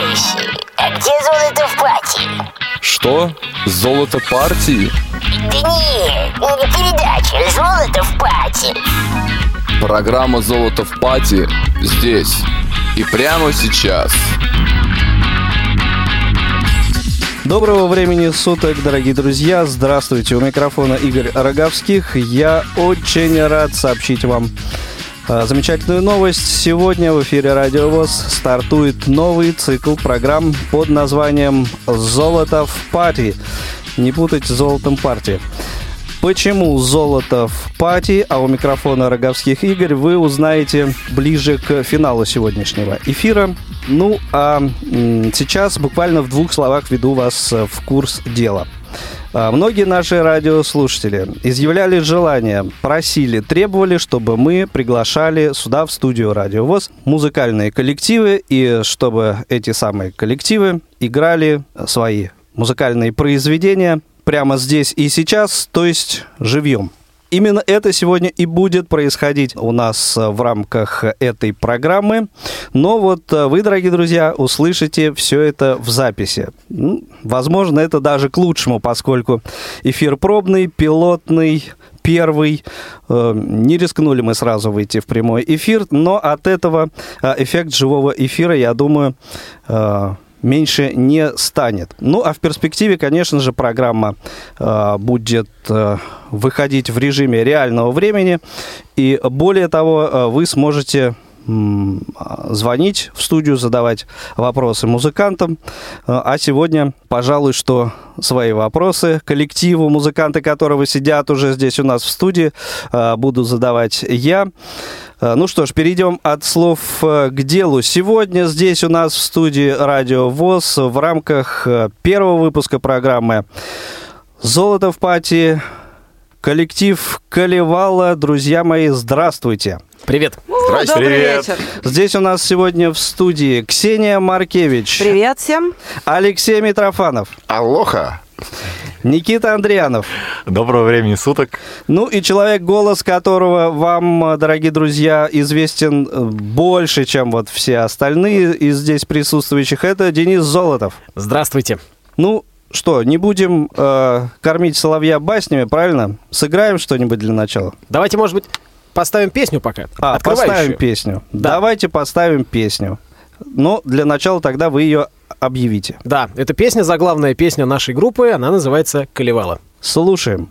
Вещи. А где золото в пати? Что? Золото партии? Да нет, не передача «Золото в пати». Программа «Золото в пати» здесь и прямо сейчас. Доброго времени суток, дорогие друзья. Здравствуйте. У микрофона Игорь Роговских. Я очень рад сообщить вам замечательную новость. Сегодня в эфире Радио ВОЗ стартует новый цикл программ под названием «Золото в пати». Не путать с «Золотом партии». Почему золото в пати, а у микрофона Роговских Игорь, вы узнаете ближе к финалу сегодняшнего эфира. Ну, а сейчас буквально в двух словах веду вас в курс дела. А, многие наши радиослушатели изъявляли желание, просили, требовали, чтобы мы приглашали сюда, в студию Радио ВОЗ, музыкальные коллективы, и чтобы эти самые коллективы играли свои музыкальные произведения прямо здесь и сейчас, то есть живьем. Именно это сегодня и будет происходить у нас в рамках этой программы. Но вот э, вы, дорогие друзья, услышите все это в записи. Возможно, это даже к лучшему, поскольку эфир пробный, пилотный, первый. Э, не рискнули мы сразу выйти в прямой эфир, но от этого э, эффект живого эфира, я думаю, меньше не станет. Ну, а в перспективе, конечно же, программа э, будет э, выходить в режиме реального времени. И более того, э, вы сможете звонить в студию, задавать вопросы музыкантам. Э, а сегодня, пожалуй, что свои вопросы коллективу, музыканты которого сидят уже здесь у нас в студии, э, буду задавать я. Э, ну что ж, перейдем от слов к делу. Сегодня здесь у нас в студии Радио ВОЗ в рамках первого выпуска программы «Золото в пати» коллектив Калевала. Друзья мои, здравствуйте. Привет. Здрасте. Добрый Привет. вечер. Здесь у нас сегодня в студии Ксения Маркевич. Привет всем. Алексей Митрофанов. Алоха. Никита Андрианов. Доброго времени суток. Ну и человек, голос которого вам, дорогие друзья, известен э, больше, чем вот все остальные из здесь присутствующих, это Денис Золотов. Здравствуйте. Ну, что, не будем э, кормить соловья баснями, правильно? Сыграем что-нибудь для начала? Давайте, может быть, поставим песню пока. А, поставим песню. Да. Давайте поставим песню. Но для начала тогда вы ее объявите. Да, это песня, заглавная песня нашей группы, она называется «Колевала». Слушаем.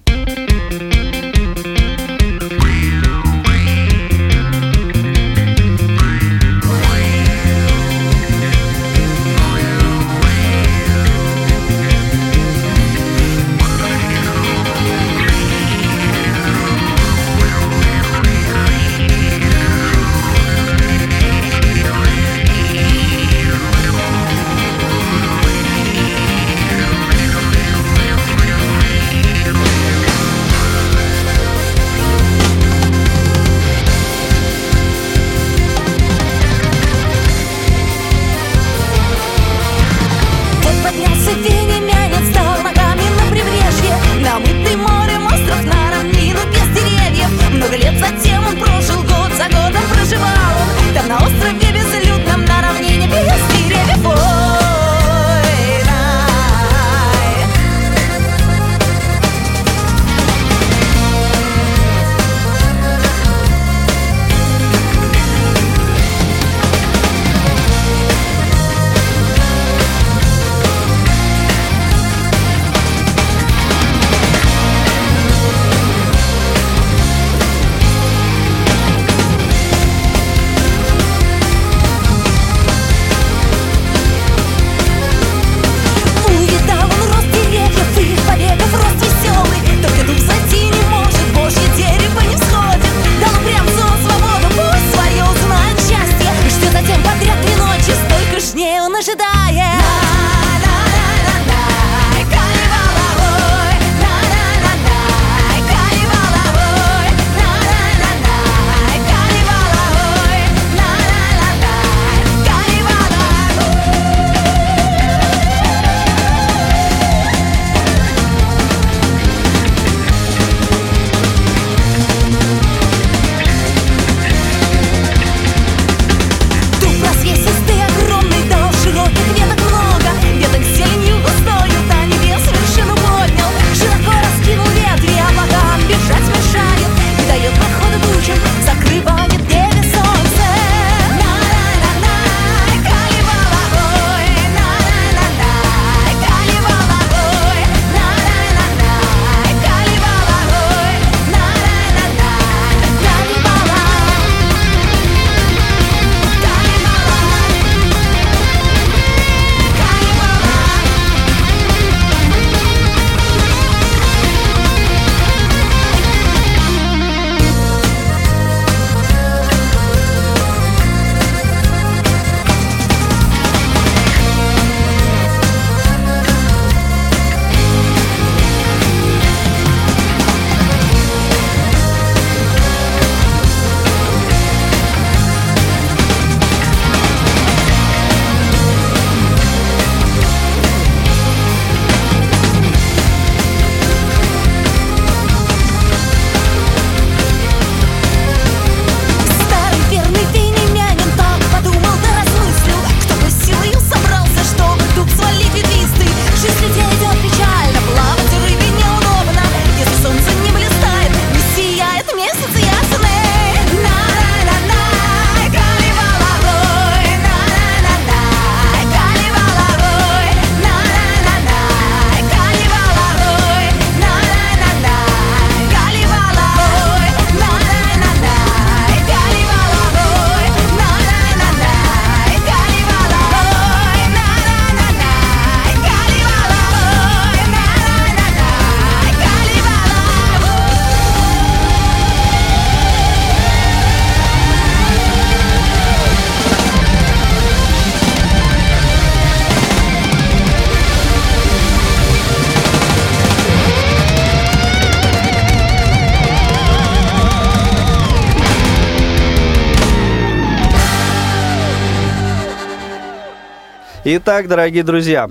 Итак, дорогие друзья,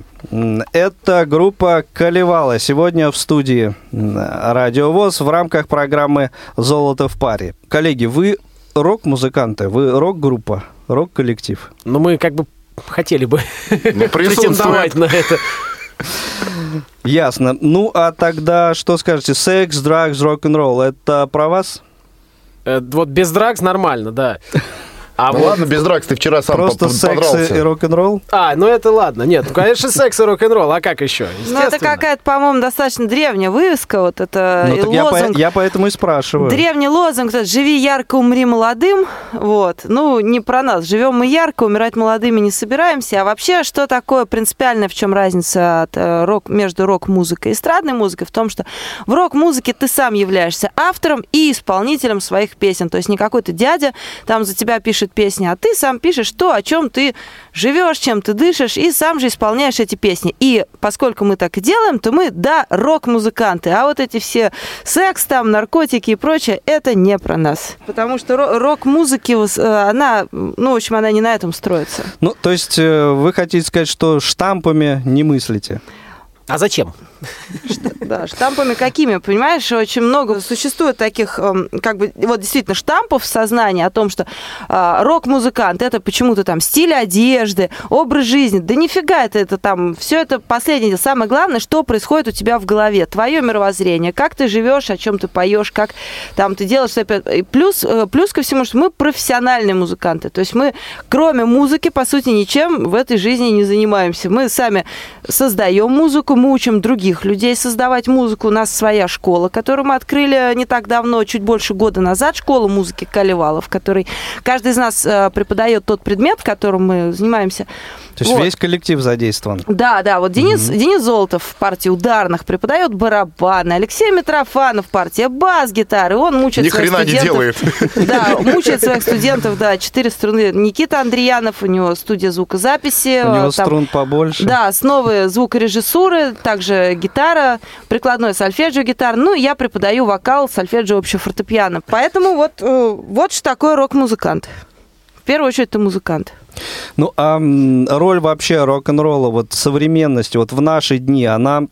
это группа Колевала. Сегодня в студии Радио ВОЗ в рамках программы «Золото в паре». Коллеги, вы рок-музыканты, вы рок-группа, рок-коллектив. Но мы как бы хотели бы Ну, претендовать на это. Ясно. Ну, а тогда что скажете? Секс, драгс, рок-н-ролл. Это про вас? Э, Вот без драгс нормально, да. А Ну вот... ладно, без дракс, ты вчера сам Просто по- секс и рок-н-ролл? А, ну это ладно. Нет, ну, конечно, секс и рок-н-ролл. А как еще? Ну, это какая-то, по-моему, достаточно древняя вывеска. Вот это Ну, и так я, по- лозунг. я поэтому и спрашиваю. Древний лозунг это «Живи ярко, умри молодым». Вот. Ну, не про нас. Живем мы ярко, умирать молодыми не собираемся. А вообще, что такое принципиальное, в чем разница от, э, рок, между рок-музыкой и эстрадной музыкой? В том, что в рок-музыке ты сам являешься автором и исполнителем своих песен. То есть не какой-то дядя там за тебя пишет песни, а ты сам пишешь то, о чем ты живешь, чем ты дышишь, и сам же исполняешь эти песни. И поскольку мы так и делаем, то мы, да, рок-музыканты. А вот эти все секс, там, наркотики и прочее, это не про нас. Потому что ро- рок-музыки, э, она, ну, в общем, она не на этом строится. Ну, то есть э, вы хотите сказать, что штампами не мыслите? А зачем? Да, штампами какими, понимаешь, очень много существует таких, эм, как бы, вот действительно, штампов в сознании о том, что э, рок-музыкант это почему-то там стиль одежды, образ жизни. Да нифига это, это там, все это последнее. Самое главное, что происходит у тебя в голове, твое мировоззрение, как ты живешь, о чем ты поешь, как там ты делаешь. плюс, э, плюс ко всему, что мы профессиональные музыканты. То есть мы, кроме музыки, по сути, ничем в этой жизни не занимаемся. Мы сами создаем музыку, мы учим других людей создавать музыку. У нас своя школа, которую мы открыли не так давно, чуть больше года назад, школа музыки Калевала, в которой каждый из нас э, преподает тот предмет, которым мы занимаемся. То есть Вот. весь коллектив задействован. Да, да, вот Денис, Денис Золотов в партии ударных преподает барабаны, Алексей Митрофанов партия бас-гитары, он мучает Ни своих хрена не студентов. делает. Да, мучает своих студентов, да, четыре струны. Никита Андреянов, у него студия звукозаписи. У него э, там- струн побольше. Да, основы звукорежиссуры, также гитара, прикладной сольфеджио гитара. Ну, я преподаю вокал, сольфеджио, общее фортепиано. Поэтому вот, э, вот что такое рок-музыкант. В первую очередь, это музыкант. Ну, а роль вообще рок-н-ролла вот современности, вот в наши дни, она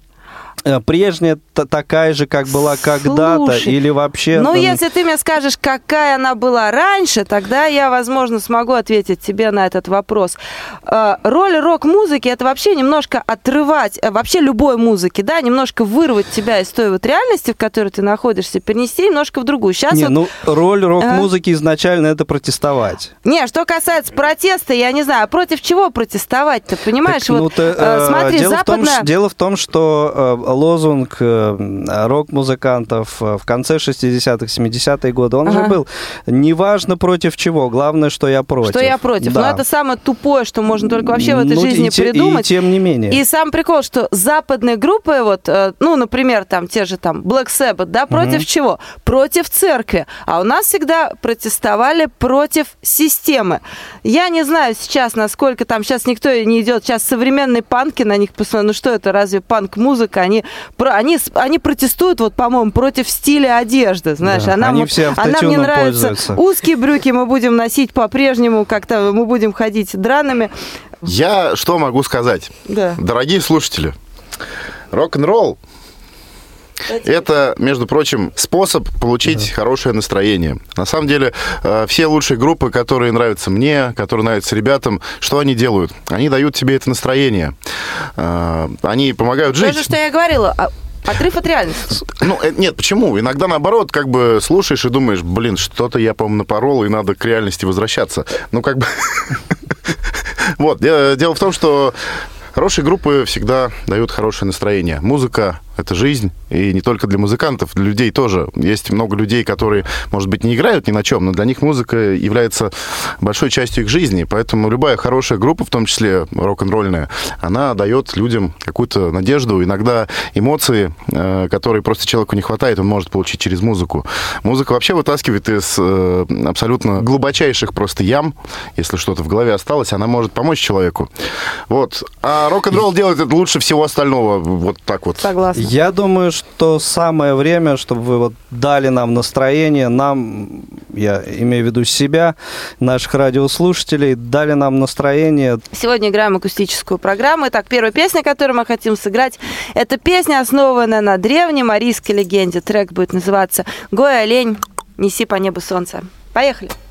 прежняя та- такая же, как была когда-то, или вообще... Ну, если ты мне скажешь, какая она была раньше, тогда я, возможно, смогу ответить тебе на этот вопрос. Э, Роль рок-музыки это вообще немножко отрывать, э, вообще любой музыки, да, немножко вырвать тебя из той вот реальности, в которой ты находишься, перенести немножко в другую. Сейчас Не, вот ну, роль рок-музыки изначально это протестовать. Не, что касается протеста, я не знаю, а против чего протестовать-то, понимаешь? Так, ну, вот, ты, э, э, смотри, дело, в том, западная... дело в том, что э, лозунг э, рок-музыкантов э, в конце 60-х, 70-е годы, он же Ага. был неважно против чего, главное, что я против. Что я против. Да. Но это самое тупое, что можно только вообще в этой Ну, жизни и те- придумать. И тем не менее. И сам прикол, что западные группы, вот, э, ну, например, там те же там Black Sabbath, да, против чего? Против церкви. А у нас всегда протестовали против системы. Я не знаю сейчас, насколько там сейчас никто не идет. Сейчас современные панки на них посмотрят. Ну что это, разве панк-музыка? Они, про- они, они протестуют, вот, по-моему, против стиля одежды. Знаешь, Да, а нам, они вот- все а нам не автотюном нравятся пользуются. узкие брюки, мы будем носить по-прежнему, как-то мы будем ходить драными. Я что могу сказать? Да. Дорогие слушатели, рок-н-ролл это, между прочим, способ получить хорошее настроение. На самом деле, э, все лучшие группы, которые нравятся мне, которые нравятся ребятам, что они делают? Они дают тебе это настроение. Э, Они помогают То жить. же, что я говорила, а- отрыв от реальности. Ну, э, нет, почему? Иногда наоборот, как бы слушаешь и думаешь, блин, что-то я, по-моему, напорол, и надо к реальности возвращаться. Ну, как бы... Вот, де- дело в том, что хорошие группы всегда дают хорошее настроение. Музыка это жизнь, и не только для музыкантов, для людей тоже. Есть много людей, которые, может быть, не играют ни на чем, но для них музыка является большой частью их жизни, поэтому любая хорошая группа, в том числе рок-н-ролльная, она дает людям какую-то надежду, иногда эмоции, э, которые просто человеку не хватает, он может получить через музыку. Музыка вообще вытаскивает из э, абсолютно глубочайших просто ям, если что-то в голове осталось, она может помочь человеку. Вот. А рок-н-ролл делает это лучше всего остального, вот так вот. Согласна. Я думаю, что самое время, чтобы вы вот дали нам настроение, нам, я имею в виду себя, наших радиослушателей, дали нам настроение. Сегодня играем акустическую программу. Итак, первая песня, которую мы хотим сыграть, это песня, основанная на древней марийской легенде. Трек будет называться «Гой, олень, неси по небу солнце». Поехали! Соберу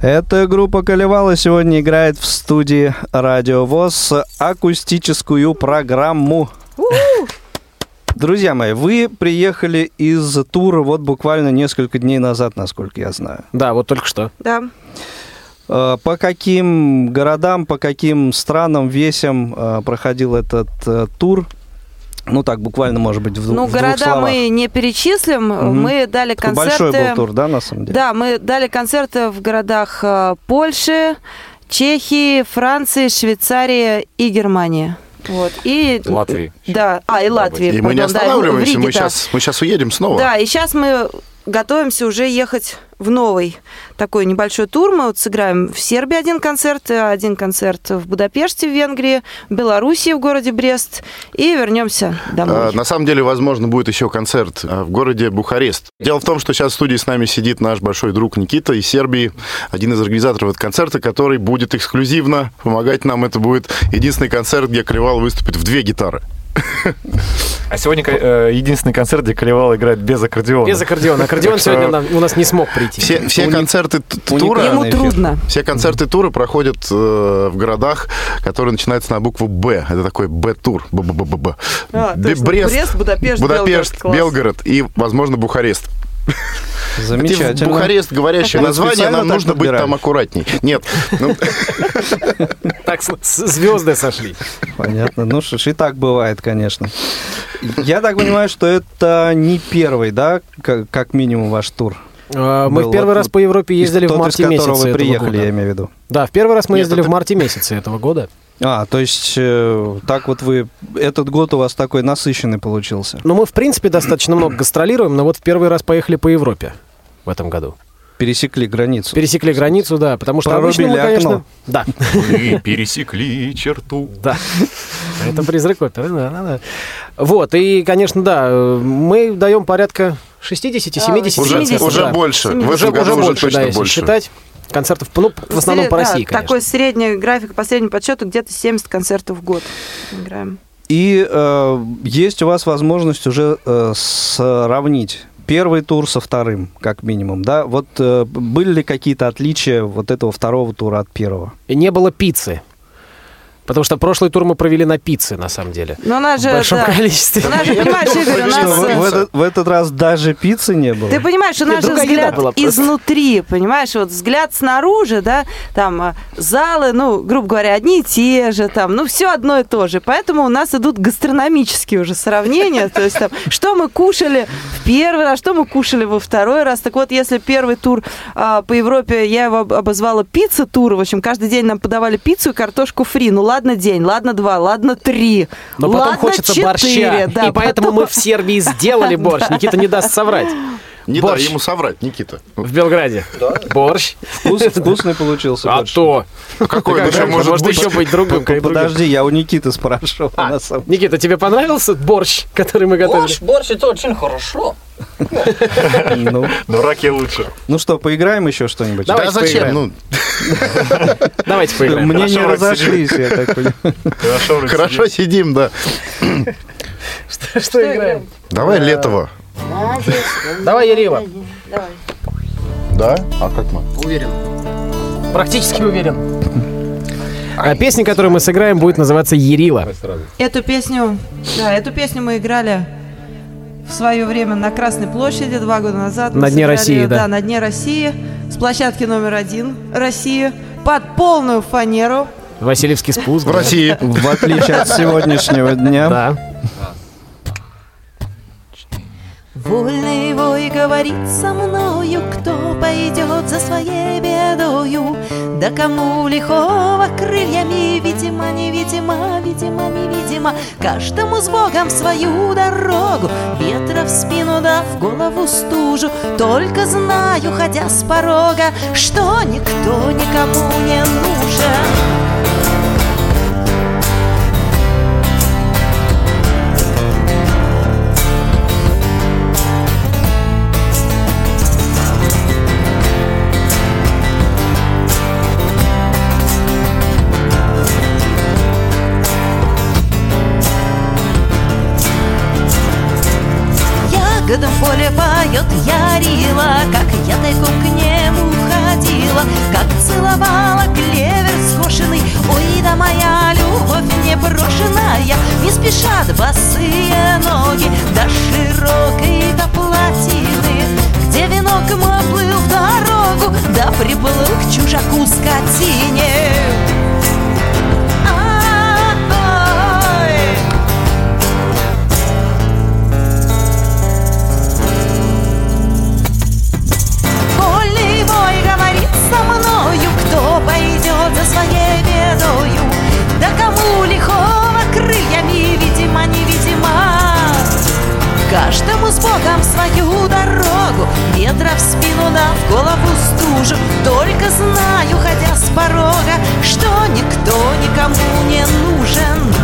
Эта группа Колевала сегодня играет в студии Радио ВОЗ акустическую программу. Друзья мои, вы приехали из тура вот буквально несколько дней назад, насколько я знаю. Да, вот только что. Да. Э, По каким городам, по каким странам, весям э, проходил этот э, тур? Ну так, буквально, может быть, в, Ну, в двух города словах. мы не перечислим. Мгм. Мы дали Такой концерты... Большой был тур, да, на самом деле? Да, мы дали концерты в городах э, Польши, Чехии, Франции, Швейцарии и Германии. Вот. И... Латвии. Да, а, и Латвии. И мы не да, останавливаемся, Риге, мы да. сейчас, мы сейчас уедем снова. Да, и сейчас мы готовимся уже ехать в новый такой небольшой тур. Мы вот сыграем в Сербии один концерт, один концерт в Будапеште, в Венгрии, в Белоруссии, в городе Брест, и вернемся домой. А, На самом деле, возможно, будет еще концерт а, в городе Бухарест. Дело в том, что сейчас в студии с нами сидит наш большой друг Никита из Сербии, один из организаторов этого концерта, который будет эксклюзивно помогать нам. Это будет единственный концерт, где Клевал выступит в две гитары. А сегодня э, единственный концерт, где Колевал играет без аккордеона. Без аккордеона. Аккордеон сегодня нам- у нас не смог прийти. Все, все Уни- концерты тура... Ему трудно. Все концерты тура проходят э, в городах, которые начинаются на букву Б. Это такой Б-тур. Б-б-б-б-б. А. Брест, Брест, Будапешт, Будапешт, Белгород. Белгород и, возможно, Бухарест. Замечательно. Хотя в Бухарест говорящее название, нам нужно быть там аккуратней. Нет. Ну, Так звезды сошли. Понятно. Ну что ж, и так бывает, конечно. Я так понимаю, что это не первый, да, как, минимум ваш тур? А, Мы Был в первый раз по Европе ездили в марте из которого месяце вы этого приехали, я имею в виду. Да, в первый раз мы ездили в марте месяце этого года. А, то есть э, так вот вы... Этот год у вас такой насыщенный получился. Но мы, в принципе, достаточно много гастролируем, но вот в первый раз поехали по Европе в этом году. Пересекли границу. Пересекли границу, да, потому что обычно мы, Прорубили конечно... окно. Да, Вы пересекли черту. да. Это призрак оперы, да, да, да. Вот, и, конечно, да, мы даем порядка 60-70. уже, 70, уже да. больше. В 70. этом году уже больше, да, точно если больше. считать. Концертов, ну, в основном по Да, России, конечно. Такой средний график, по среднему подсчету, где-то 70 концертов в год играем. И э, есть у вас возможность уже э, сравнить первый тур со вторым, как минимум, да? Вот э, были ли какие-то отличия вот этого второго тура от первого? И не было пиццы. Потому что прошлый тур мы провели на пицце, на самом деле. Но у нас В же, большом да. количестве. У нас же, понимаешь, Игорь, у Что, нас... в, э, в этот, в этот раз даже пиццы не было? Ты понимаешь, у Нет, нас же другая еда взгляд была изнутри, понимаешь, вот взгляд снаружи, да, там а, залы, ну, грубо говоря, одни и те же, там, ну, все одно и то же. Поэтому у нас идут гастрономические уже сравнения, то есть там, что мы кушали в первый раз, что мы кушали во второй раз. Так вот, если первый тур а, по Европе, я его об- обозвала пицца-тур, в общем, каждый день нам подавали пиццу и картошку фри. Ну, ладно день, ладно два, ладно три, Но потом ладно хочется четыре, борща. да, и поэтому мы в Сербии сделали борщ. Никита не даст соврать. Не Борщ. дай ему соврать, Никита. В Белграде. Борщ. Вкус- вкусный получился. А борщ. то. Какой Как еще же, может может быть? еще быть другом. Подожди, я у Никиты спрашивал. А, Никита, тебе понравился борщ, который мы готовили? Борщ, борщ это очень хорошо. Ну, Но раки лучше. ну что, поиграем еще что-нибудь? Да Давайте зачем? поиграем. Ну, Давайте поиграем. Мне не Хорошо, разошлись, я так понимаю. Хорошо, хорошо сидим, да. Что играем? Давай Летова. Давай, Ярила. Да? А как мы? Уверен. Практически уверен. А песня, которую мы сыграем, будет называться «Ярила». Эту песню, да, эту песню мы играли в свое время на Красной площади два года назад. Мы На Дне сыграли, России, да. на Дне России, с площадки номер один России, под полную фанеру. Васильевский спуск. В России. В отличие от сегодняшнего дня. Да. Вольный вой говорит со мною, кто пойдет за своей бедою. Да кому лихого крыльями, видимо, невидимо, видимо, невидимо. Каждому с Богом свою дорогу, ветра в спину да в голову стужу. Только знаю, ходя с порога, что никто никому не нужен. Приплыл к чужаку скотине. Ай! Ветра в спину да в голову стужу. Только знаю, ходя с порога, что никто никому не нужен.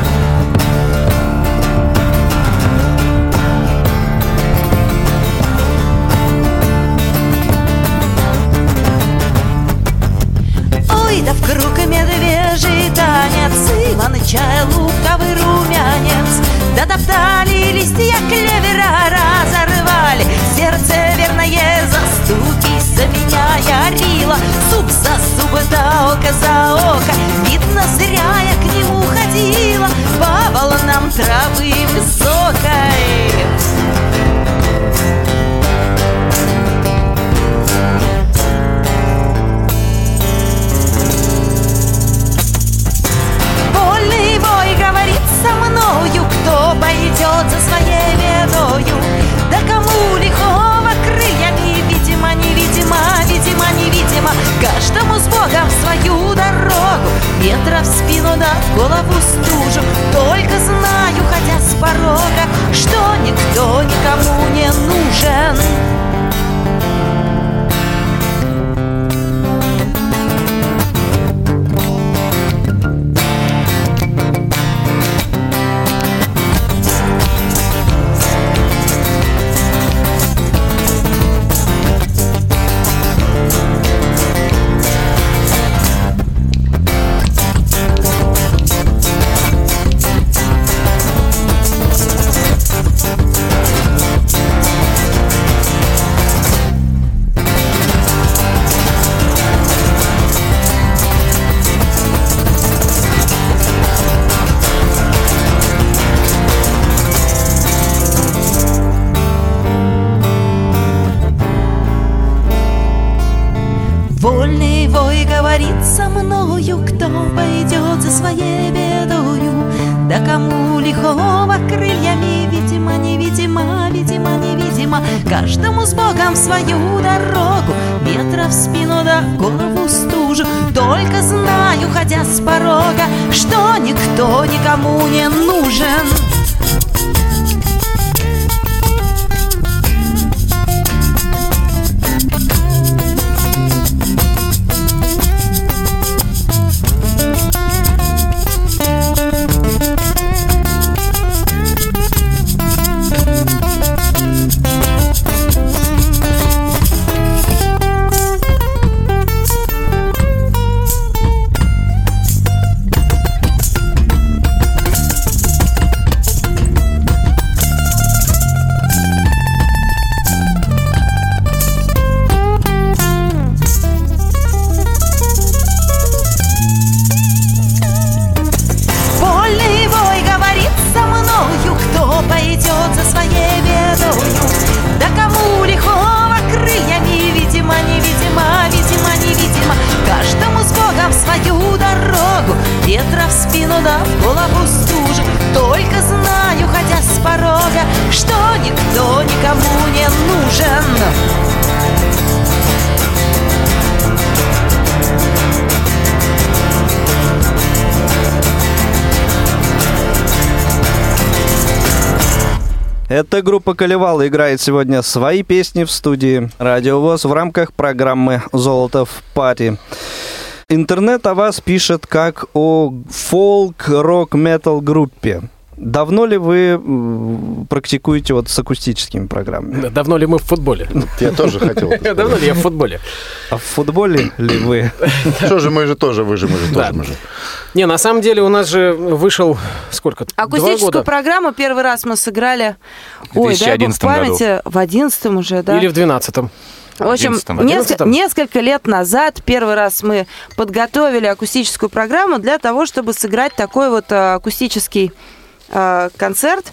Ой, да в круг медвежий танец Иван чай луковый румянец Дотоптали листья клевера, разорвали Сердце верное заступись за меня я рила Зуб за зуб, да око за око. Видно, зря я к нему ходила. По волнам травы высокой. Вольный вой говорит со мною, кто пойдет за своей бедою. Да кому крыльями, видимо, видимо, невидимо, каждому с Богом свою дорогу, ветра в спину да в голову стужу. Только знаю, Эта группа Колевала играет сегодня свои песни в студии Радио ВОЗ в рамках программы «Золото в паре». Интернет о вас пишет как о фолк-рок-метал группе. Давно ли вы м, практикуете вот с акустическими программами? Давно ли мы в футболе? Я тоже хотел. Давно ли я в футболе? А в футболе ли вы? Что же, мы же тоже, вы же, мы же Да. тоже, мы же. Не, на самом деле у нас же вышел сколько? Акустическую программу первый раз мы сыграли... В Ой, дай бог 2011 году. памяти, в одиннадцатом уже, да? Или в двенадцатом? В общем, 11-м. несколько, 11-м? несколько лет назад первый раз мы подготовили акустическую программу для того, чтобы сыграть такой вот а, акустический концерт.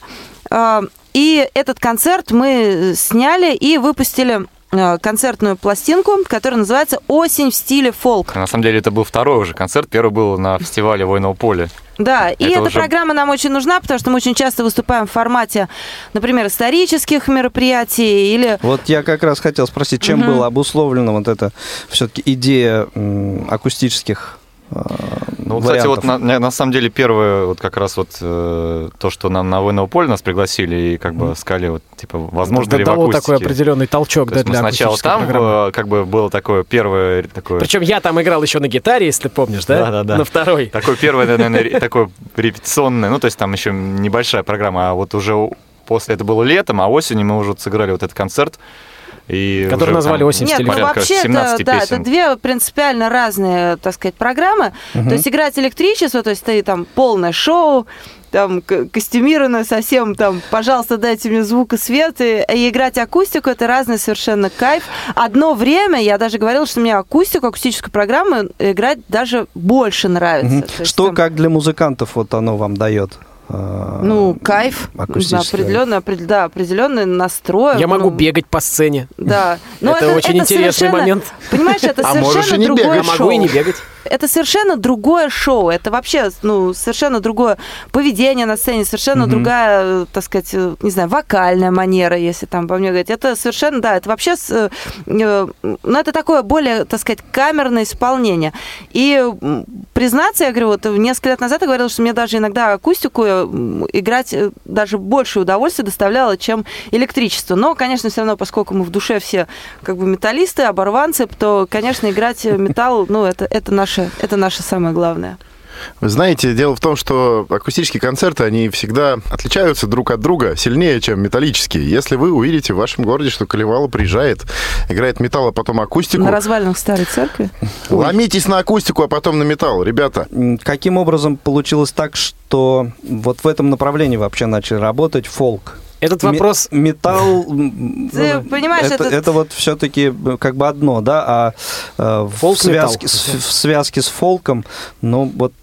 А, И этот концерт мы сняли и выпустили а, концертную пластинку, которая называется «Осень в стиле фолк». На самом деле это был второй уже концерт. Первый был на фестивале «Войного поля». Да, и Это эта уже- программа нам очень нужна, потому что мы очень часто выступаем в формате, например, исторических мероприятий или Вот я как раз хотел спросить, чем Мгм. было обусловлено вот эта все-таки идея акустических э, Ну, кстати, вариантов? вот на, на- самом деле первое, вот как раз вот э, то, что нам на «Войного поля» нас пригласили и как бы сказали, вот, типа, возможно ли в дало акустике. такой определенный толчок То да, для сначала там, программы. э, как бы было такое первое такое Причем я там играл еще на гитаре, если помнишь, да? Да-да-да. На второй. Такое первое, наверное, такое репетиционное, ну, то есть там еще небольшая программа, а вот уже после это было летом, а осенью мы уже сыграли вот этот концерт. И Который уже назвали «Осень в Нет, стиле ну порядка вообще это, 17 да, это две принципиально разные, так сказать, программы. То есть играть электричество, то есть ты там полное шоу, там к- костюмированная совсем, там, пожалуйста, дайте мне звук и свет, и, и играть акустику, это разный совершенно кайф. Одно время я даже говорила, что мне акустику, акустическую программу играть даже больше нравится. Мгм. То есть Что, там- как для музыкантов вот оно вам дает? А, Ну, кайф, акустическая. определенный, опред- да, определенный настрой. Я могу ну, бегать по сцене. Да. Но Это очень интересный совершенно- момент. Понимаешь, это А можешь совершенно и не другое бегать. Я шоу. могу и не бегать. Это совершенно другое шоу. Это вообще, ну, совершенно другое поведение на сцене, совершенно другая, э, так сказать, не знаю, вокальная манера, если там по мне говорить. Это совершенно, да, это вообще, э, ну, это такое более, так сказать, камерное исполнение. И признаться, я говорю, вот несколько лет назад я говорила, что мне даже иногда акустику э, играть э, даже больше удовольствия доставляло, чем электричество. Но, конечно, все равно, поскольку мы в душе все как бы металлисты, оборванцы, то, конечно, играть металл, ну, это, это, наше, это наше самое главное. Вы знаете, дело в том, что акустические концерты, они всегда отличаются друг от друга сильнее, чем металлические. Если вы увидите в вашем городе, что Колевало приезжает, играет металл, а потом акустику, На развалинах старой церкви. ломитесь на акустику, а потом на металл, ребята. Каким образом получилось так, что вот в этом направлении вообще начали работать фолк? Этот вопрос... металл, Ты понимаешь, это, этот- это вот все-таки как бы одно, да, а э, в, Фолк-металл. связке, с, в связке с фолком, ну вот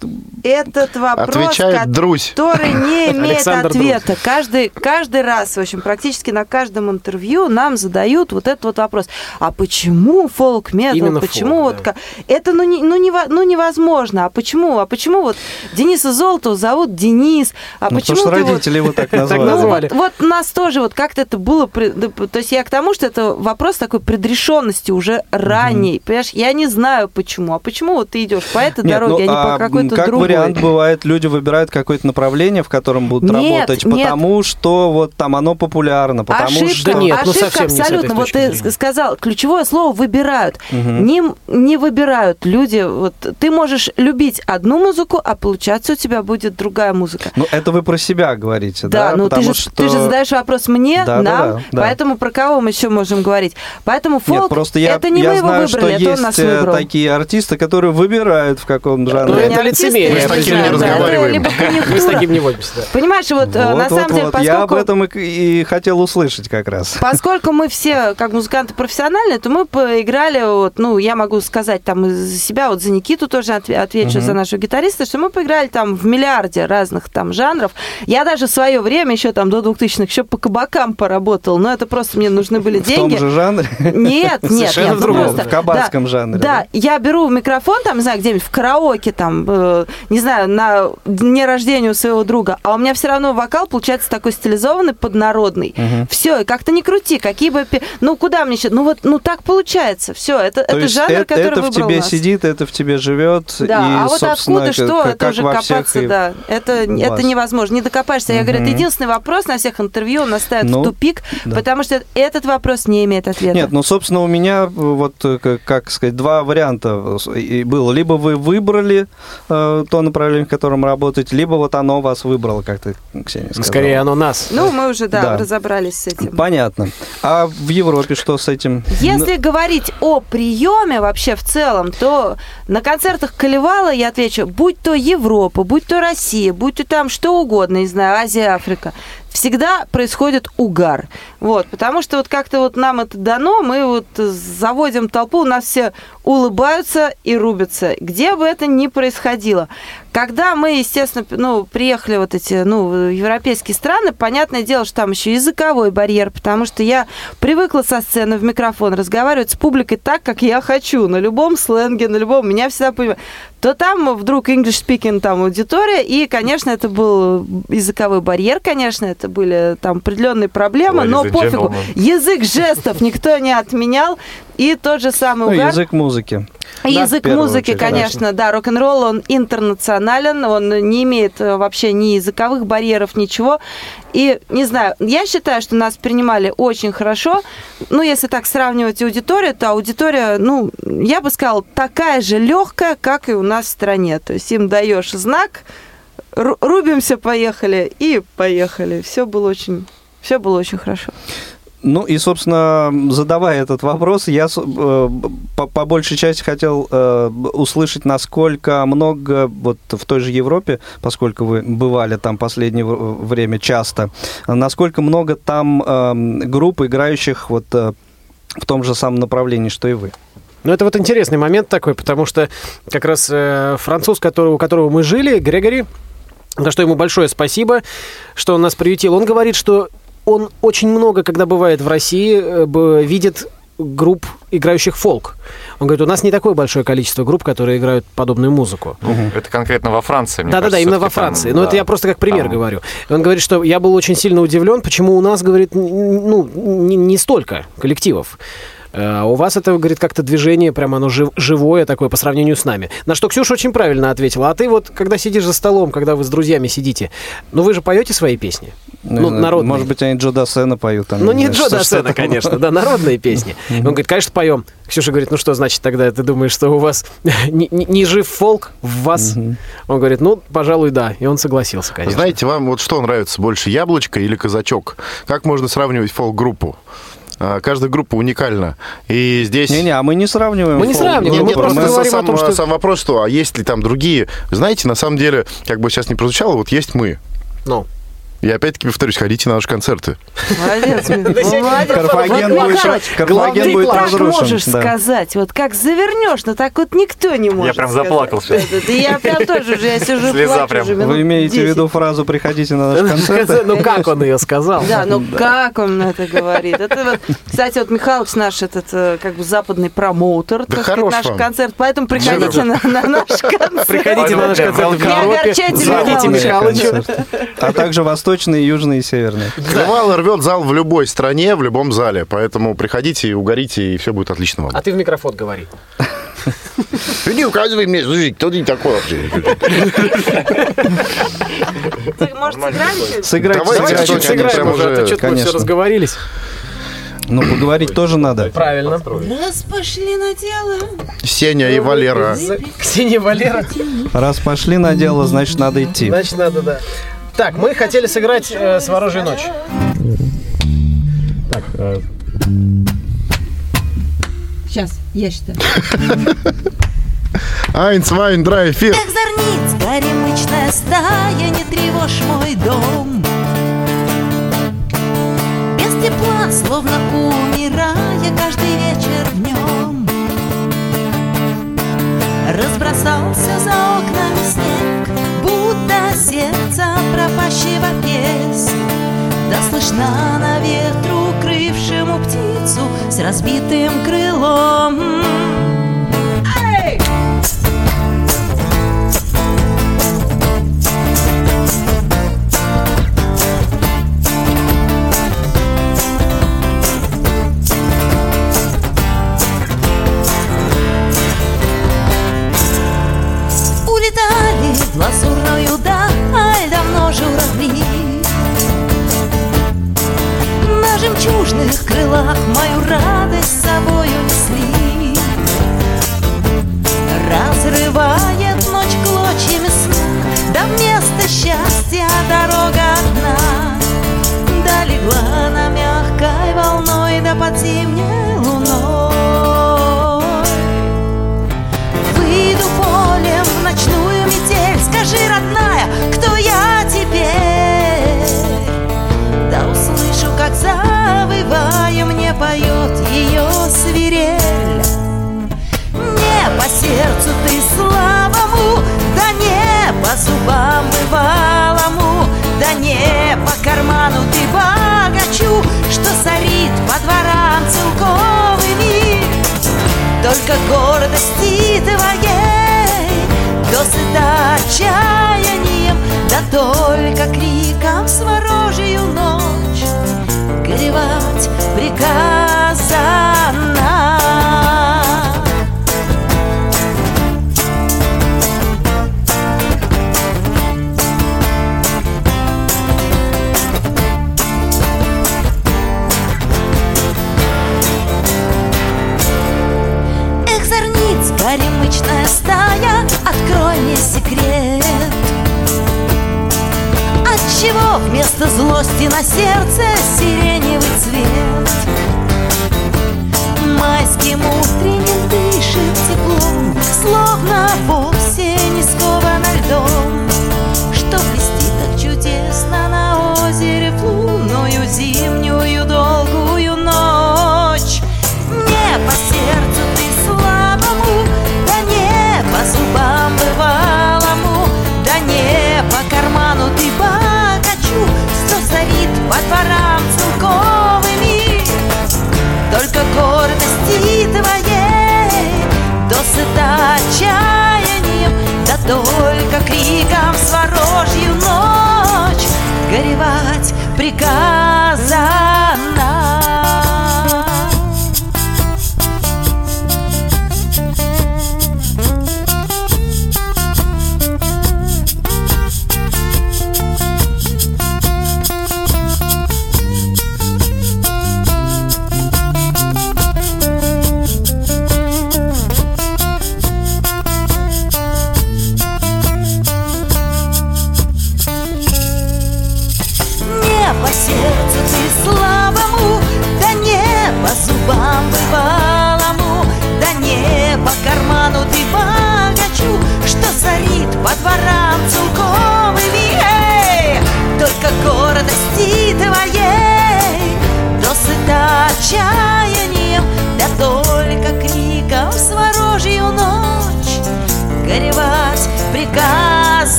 Этот вопрос, Отвечает Друзь. который не имеет Александр ответа. Каждый, каждый раз, в общем, практически на каждом интервью нам задают вот этот вот вопрос. А почему фолк метал? Именно Почему фолк, вот да. это ну, не, ну, нево- ну невозможно? А почему? А почему вот Дениса Золотова зовут Денис? А ну, почему потому что ты вот- родители его так Так назвали. Ну, вот нас тоже вот как-то это было... То есть я к тому, что это вопрос такой предрешенности уже ранней. Понимаешь, я не знаю почему. А почему вот ты идешь по этой Нет, дороге, ну, а не а, по какой-то как другой? вариант бывает, люди выбирают какое-то направление, в котором будут Нет, работать, нет. потому что вот там оно популярно, потому Ошибка, что... Да нет, ну, ошибка совсем не с этой абсолютно. Вот ты зрения. сказал, ключевое слово выбирают. Не, не выбирают люди. Вот ты можешь любить одну музыку, а получаться у тебя будет другая музыка. Ну, это вы про себя говорите, Да, да? ну ты Потому же, что... ты же задаешь вопрос мне, Да, нам, да, да. поэтому про кого мы еще можем говорить? Поэтому фолк, Нет, просто я, это не я мы его знаю, выбрали, что это он нас э, выбрал. такие артисты, которые выбирают, в каком Ну, жанре. это Не артисты, лицемерие, я Мы с таким не это разговариваем. Мы с таким не водимся. Понимаешь, вот, э, на самом деле, поскольку... Я об этом и, хотел услышать как раз. Поскольку мы все, как музыканты профессиональные, то мы поиграли, вот, ну, я могу сказать там из себя, вот за Никиту тоже отве- отвечу, за нашего гитариста, что мы поиграли там в миллиарде разных там жанров. Я даже в свое время, еще там до 2000-х, еще по кабакам поработал, но это просто мне нужны были В деньги. том же жанре. Нет, нет, Совершенно нет, в ну другом, просто- в кабацком да, жанре, Да, я беру микрофон, там, не знаю, где-нибудь в караоке, там, э, не знаю, на дне рождения у своего друга, а у меня все равно вокал получается такой стилизованный, поднародный. Все, и как-то не крути, какие бы... Ну, куда мне сейчас? Ну, вот, ну, так получается. Все, это, То это жанр, это, который это в тебе нас. сидит, это в тебе живет. Да, и, а вот откуда что, как- это как уже всех копаться, и- да. Это, это невозможно. Не докопаешься. Я говорю, это единственный вопрос на всех интервью, он нас ставит Ну, в тупик, да. потому что этот вопрос не имеет ответа. Нет, ну, собственно, у меня, э, вот, э, как, сказать, два варианта э, было. Либо вы выбрали э, то направление, в котором работаете, либо вот оно вас выбрало, как ты, Ксения, сказала. Скорее, оно нас. Ну, мы уже, да, Да. разобрались с этим. Понятно. А в Европе что с этим? Если говорить о приеме вообще в целом, то на концертах Колевала я отвечу, будь то Европа, будь то Россия, будь то там что угодно, не знаю, Азия, Африка, всегда происходит угар. Вот, потому что вот как-то вот нам это дано, мы вот заводим толпу, у нас все улыбаются и рубятся, где бы это ни происходило. Когда мы, естественно, ну, приехали вот эти, ну, европейские страны, понятное дело, что там еще языковой барьер, потому что я привыкла со сцены в микрофон разговаривать с публикой так, как я хочу, на любом сленге, на любом, меня всегда понимают. То там вдруг English speaking там аудитория, и, конечно, это был языковой барьер, конечно, это были там определенные проблемы, Ladies но пофигу. gentlemen. Язык жестов никто не отменял, и тот же самый Ну, угар. язык музыки. Да, Язык музыки, очередь, конечно, да, рок-н-ролл, он интернационален, он не имеет э, вообще ни языковых барьеров, ничего. И, не знаю, я считаю, что нас принимали очень хорошо. Ну, если так сравнивать аудиторию, то аудитория, ну, я бы сказала, такая же легкая, как и у нас в стране. То есть им даешь знак, ру- рубимся, поехали, и поехали. Все было очень, все было очень хорошо. Ну и, собственно, задавая этот вопрос, я э, по, по большей части хотел э, услышать, насколько много вот в той же Европе, поскольку вы бывали там последнее время часто, насколько много там эм, групп, играющих вот э, в том же самом направлении, что и вы. Ну, это вот интересный момент такой, потому что как раз э, француз, который, у которого мы жили, Грегори, за что ему большое спасибо, что он нас приютил, он говорит, что он очень много, когда бывает в России, э, видит групп, играющих фолк. Он говорит, у нас не такое большое количество групп, которые играют подобную музыку. Это конкретно во Франции, мне Да-да-да, именно во там, Франции. Но это да, я просто как пример там говорю. Он говорит, что я был очень сильно удивлен, почему у нас, говорит, ну, не, не столько коллективов. Э, А у вас это, говорит, как-то движение, прямо оно жив- живое такое по сравнению с нами. На что Ксюша очень правильно ответила. А ты вот, когда сидишь за столом, когда вы с друзьями сидите, ну вы же поете свои песни? Ну, народные. Может быть, они Джо Дассена поют там. Ну, не Джо Дассена, конечно, да, народные песни. Он говорит, конечно, поем. Ксюша говорит, ну что значит тогда, ты думаешь, что у вас не, не- не жив фолк в вас? Он говорит, ну, пожалуй, да. И он согласился, конечно. Знаете, вам вот что нравится больше, яблочко или казачок? Как можно сравнивать фолк-группу? А, Каждая группа уникальна. И здесь... Не-не, а мы не сравниваем. Мы не сравниваем, мы просто Мы- говорим о сам, том, что- сам вопрос, что, а есть ли там другие? Знаете, на самом деле, как бы сейчас не прозвучало, вот есть мы. Ну. И опять-таки повторюсь, ходите на наши концерты. Молодец, ну. Карфаген Вот, будет, Михалыч, Карфаген ты будет как разрушен. можешь да. сказать, вот как завернешь, но так вот никто не может прям сказать. заплакал сейчас. Да, да, да, я прям тоже уже, я сижу Слеза плачу прям. уже Вы имеете в 10. виду фразу «приходите на наш концерт»? Ну, как он ее сказал? Да, ну как он это говорит? Это вот, кстати, вот Михалыч наш этот э, как бы западный промоутер, так сказать, хорош наш концерт, поэтому приходите на, на наш концерт. Приходите на наш концерт в Европе, звоните. Михалычу. А также восточный, южный и северный. Крывало рвет зал в любой стране, в любом зале. Поэтому приходите, угорите, и все будет отлично вам. А ты в микрофон говори. Не указывай мне, слушай, кто ты такой вообще? Ты, может, сыграем? Чуть-чуть Сыграем прям уже, а то уже, что-то мы все конечно. разговорились. Ну, поговорить тоже надо. Правильно. Раз пошли на дело. Сеня и Валера. Ксения Валера. Раз пошли на дело, значит, надо идти. Значит, надо, да. Так, мы хотели сыграть э, «Сворожья ночь». Сейчас, я считаю. Айнс, Вайн, Драй, Фир. Эх, зорниц, горемычная стая, не тревожь мой дом. Без тепла, словно умирая, каждый вечер в нем. Разбросался за окнами снег, сердце пропащего песнь. Да слышна на ветру, крывшему птицу с разбитым крылом. Только гордости твоей Досыта отчаянием Да только криком сворожью ночь. Горевать приказано секрет. От Отчего вместо злости на сердце сиреневый цвет Майским утренним дышит теплом Словно вовсе не сковано льдом отчаянием Да только криком сворожью ночь Горевать приказано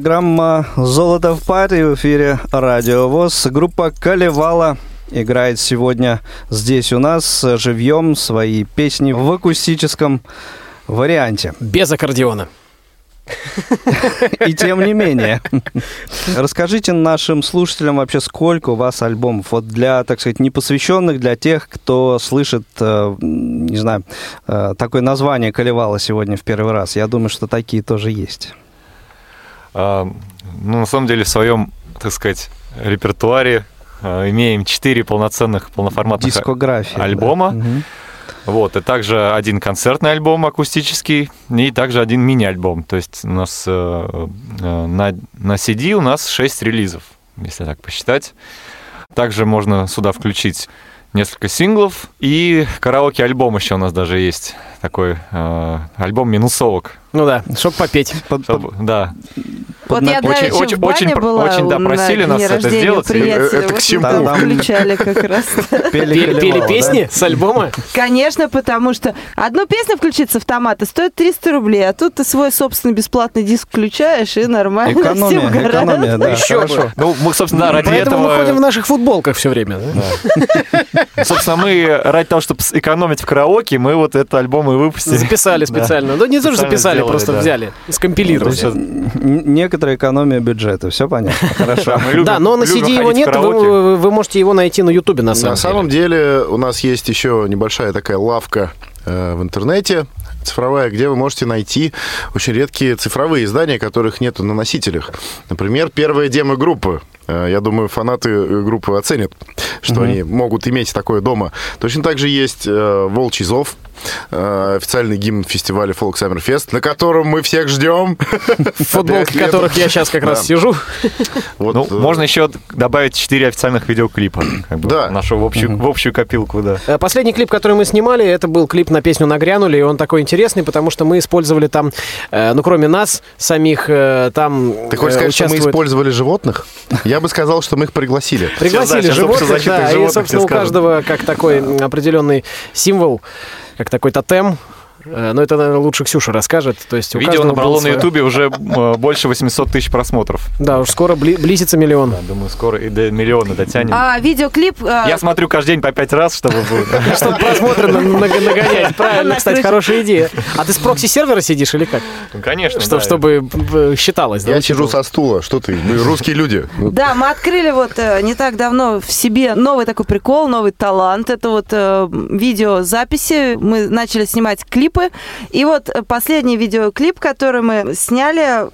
Программа «Золото в паре» в эфире Радио ВОЗ. Группа «Калевала» играет сегодня здесь у нас живьем свои песни в акустическом варианте. Без аккордеона. И тем не менее. Расскажите нашим слушателям вообще, сколько у вас альбомов? Вот для, так сказать, непосвященных, для тех, кто слышит, э, не знаю, э, такое название «Калевала» сегодня в первый раз. Я думаю, что такие тоже есть. А, ну, на самом деле, в своем, так сказать, репертуаре а, имеем четыре полноценных, полноформатных Дискография. да. альбома. Мгм. Вот, и также один концертный альбом акустический, и также один мини-альбом. То есть у нас э, э, на, на CD у нас 6 релизов, если так посчитать. Также можно сюда включить несколько синглов, и караоке-альбом еще у нас даже есть. Такой э, альбом минусовок. Ну да, чтоб попеть. Под- Чтоб- да. Вот я Очень- давеча очень- в бане очень была очень, да, просили на нас это сделать. Это к Вот чему? мы там Там- включали как раз. Пели Пели да? песни с альбома? Конечно, потому что одну песню включить с автомата стоит 300 рублей, а тут ты свой собственный бесплатный диск включаешь и нормально всем Экономия, гораздо. экономия, да. Еще хорошо. Ну, мы, собственно, да, ради Поэтому этого... мы ходим в наших футболках все время. да? Собственно, мы ради того, чтобы сэкономить в караоке, мы вот этот альбом и выпустили. Записали Да. специально. Ну, не тоже Специально записали, сделали, просто да. взяли, скомпилировали. есть, некоторая экономия бюджета, все понятно, хорошо. Да, но на CD его нет, вы, можете его найти на Ютубе на самом На самом деле у нас есть еще небольшая такая лавка э, в интернете цифровая, где вы можете найти очень редкие цифровые издания, которых нету на носителях. Например, первая демо-группа. Э, Я думаю, фанаты э, группы оценят, что они могут иметь такое дома. Точно так же есть «Волчий зов», официальный гимн фестиваля Folk Summer Fest, на котором мы всех ждем. В футболке Опять летом. которых я сейчас как раз сижу. Вот, Ну, э, можно еще добавить 4 официальных видеоклипа. Да. Нашу в общую, копилку, да. Э, Последний клип, который мы снимали, это был клип на песню «Нагрянули», и он такой интересный, потому что мы использовали там, э, ну, кроме нас самих, э, там Ты хочешь э, сказать, что мы использовали животных? Я бы сказал, что мы их пригласили. Пригласили животных, да, и, собственно, у каждого как такой определенный символ, как такой тотем. Э, Но это, наверное, лучше Ксюша расскажет. То есть у Видео набрало на Ютубе уже э, больше 800 тысяч просмотров. Да, уж скоро бли- близится миллион. Да, думаю, скоро и до миллиона дотянем. А видеоклип... а, Я смотрю каждый день по пять раз, чтобы. Чтобы просмотры на- на- нагонять. Правильно, кстати, хорошая идея. А ты с прокси-сервера сидишь или как? Ну, Конечно. Чтобы э, считалось. да, Я сижу со стула. Что ты? Мы русские люди. Да, мы открыли вот э, не так давно в себе новый такой прикол, новый талант. Это вот э, видеозаписи. Мы начали снимать клипы. И вот э, последний видеоклип, который мы сняли,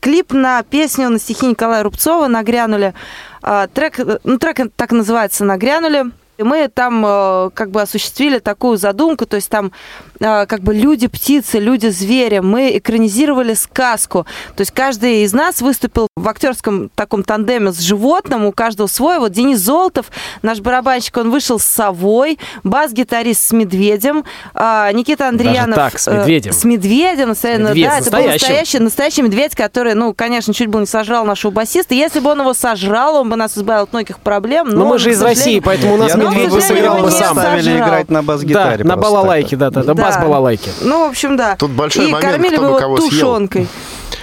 клип на песню на стихи Николая Рубцова «Нагрянули». А, Трек, э, ну, трек так называется «Нагрянули». И мы там э, как бы осуществили такую задумку, то есть там э, как бы люди-птицы, люди-звери. Мы экранизировали сказку. То есть каждый из нас выступил в актерском таком тандеме с животным, у каждого свой. Вот Денис Золотов, наш барабанщик, он вышел с совой, бас-гитарист с медведем, а, Никита Андреянов... так, с э, медведем. с медведем, настоящим, Медведь, да, это был настоящий, настоящий медведь, который, ну, конечно, чуть было не сожрал нашего басиста. Если бы он его сожрал, он бы нас избавил от многих проблем. Но мы же из России, поэтому у нас Я Сожалению, сыграл бы сам. Ставили сожрал. играть на Да, бас-гитаре. на просто балалайке, да, да, да, Да. бас-балалайке. Ну, в общем, да. Тут большой И момент, кормили кто бы его кого съел.